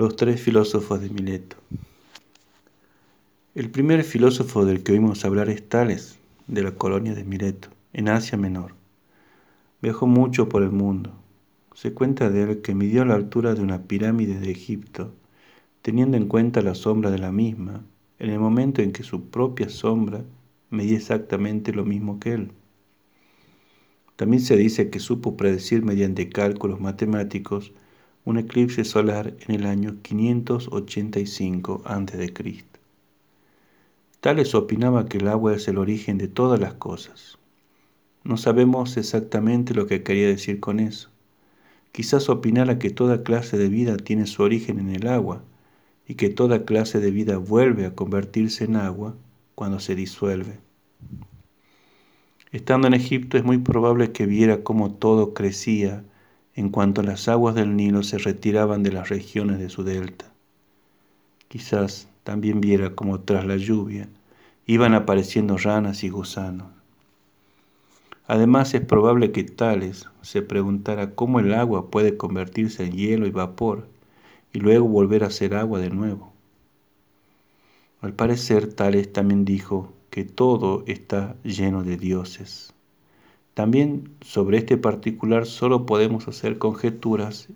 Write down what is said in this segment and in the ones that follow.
Los tres filósofos de Mileto. El primer filósofo del que oímos hablar es Tales, de la colonia de Mileto, en Asia Menor. Viajó mucho por el mundo. Se cuenta de él que midió la altura de una pirámide de Egipto, teniendo en cuenta la sombra de la misma, en el momento en que su propia sombra medía exactamente lo mismo que él. También se dice que supo predecir mediante cálculos matemáticos un eclipse solar en el año 585 a.C. Tales opinaba que el agua es el origen de todas las cosas. No sabemos exactamente lo que quería decir con eso. Quizás opinara que toda clase de vida tiene su origen en el agua y que toda clase de vida vuelve a convertirse en agua cuando se disuelve. Estando en Egipto es muy probable que viera cómo todo crecía en cuanto las aguas del Nilo se retiraban de las regiones de su delta. Quizás también viera como tras la lluvia iban apareciendo ranas y gusanos. Además es probable que Tales se preguntara cómo el agua puede convertirse en hielo y vapor y luego volver a ser agua de nuevo. Al parecer Tales también dijo que todo está lleno de dioses. También sobre este particular solo podemos hacer conjeturas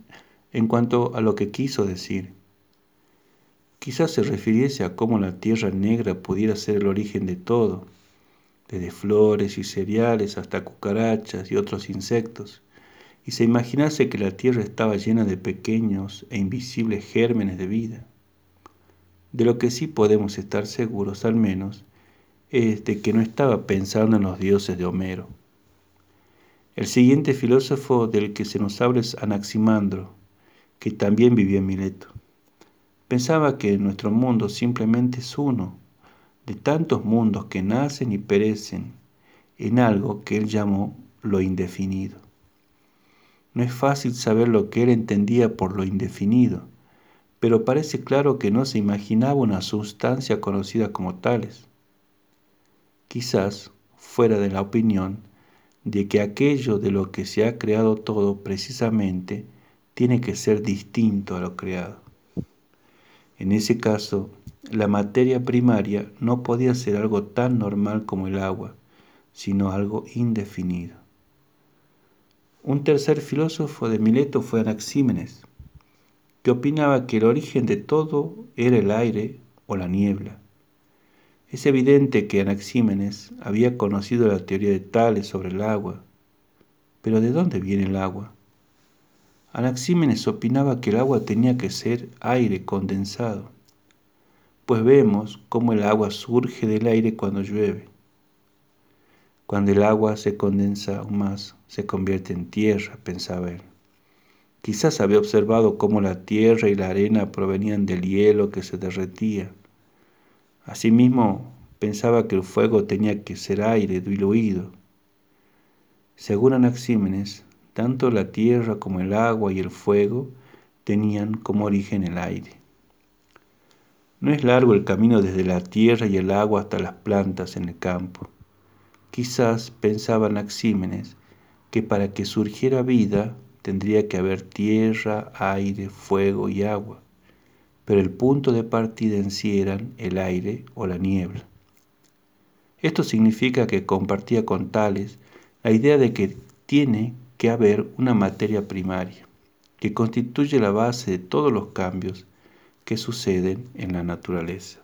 en cuanto a lo que quiso decir. Quizás se refiriese a cómo la tierra negra pudiera ser el origen de todo, desde flores y cereales hasta cucarachas y otros insectos, y se imaginase que la tierra estaba llena de pequeños e invisibles gérmenes de vida. De lo que sí podemos estar seguros al menos es de que no estaba pensando en los dioses de Homero. El siguiente filósofo del que se nos habla es Anaximandro, que también vivió en Mileto. Pensaba que nuestro mundo simplemente es uno, de tantos mundos que nacen y perecen, en algo que él llamó lo indefinido. No es fácil saber lo que él entendía por lo indefinido, pero parece claro que no se imaginaba una sustancia conocida como tales. Quizás fuera de la opinión de que aquello de lo que se ha creado todo precisamente tiene que ser distinto a lo creado. En ese caso, la materia primaria no podía ser algo tan normal como el agua, sino algo indefinido. Un tercer filósofo de Mileto fue Anaxímenes, que opinaba que el origen de todo era el aire o la niebla. Es evidente que Anaxímenes había conocido la teoría de Tales sobre el agua. Pero ¿de dónde viene el agua? Anaxímenes opinaba que el agua tenía que ser aire condensado, pues vemos cómo el agua surge del aire cuando llueve. Cuando el agua se condensa aún más, se convierte en tierra, pensaba él. Quizás había observado cómo la tierra y la arena provenían del hielo que se derretía Asimismo, pensaba que el fuego tenía que ser aire diluido. Según Anaxímenes, tanto la tierra como el agua y el fuego tenían como origen el aire. No es largo el camino desde la tierra y el agua hasta las plantas en el campo. Quizás pensaba Anaxímenes que para que surgiera vida tendría que haber tierra, aire, fuego y agua pero el punto de partida en sí eran el aire o la niebla. Esto significa que compartía con Tales la idea de que tiene que haber una materia primaria, que constituye la base de todos los cambios que suceden en la naturaleza.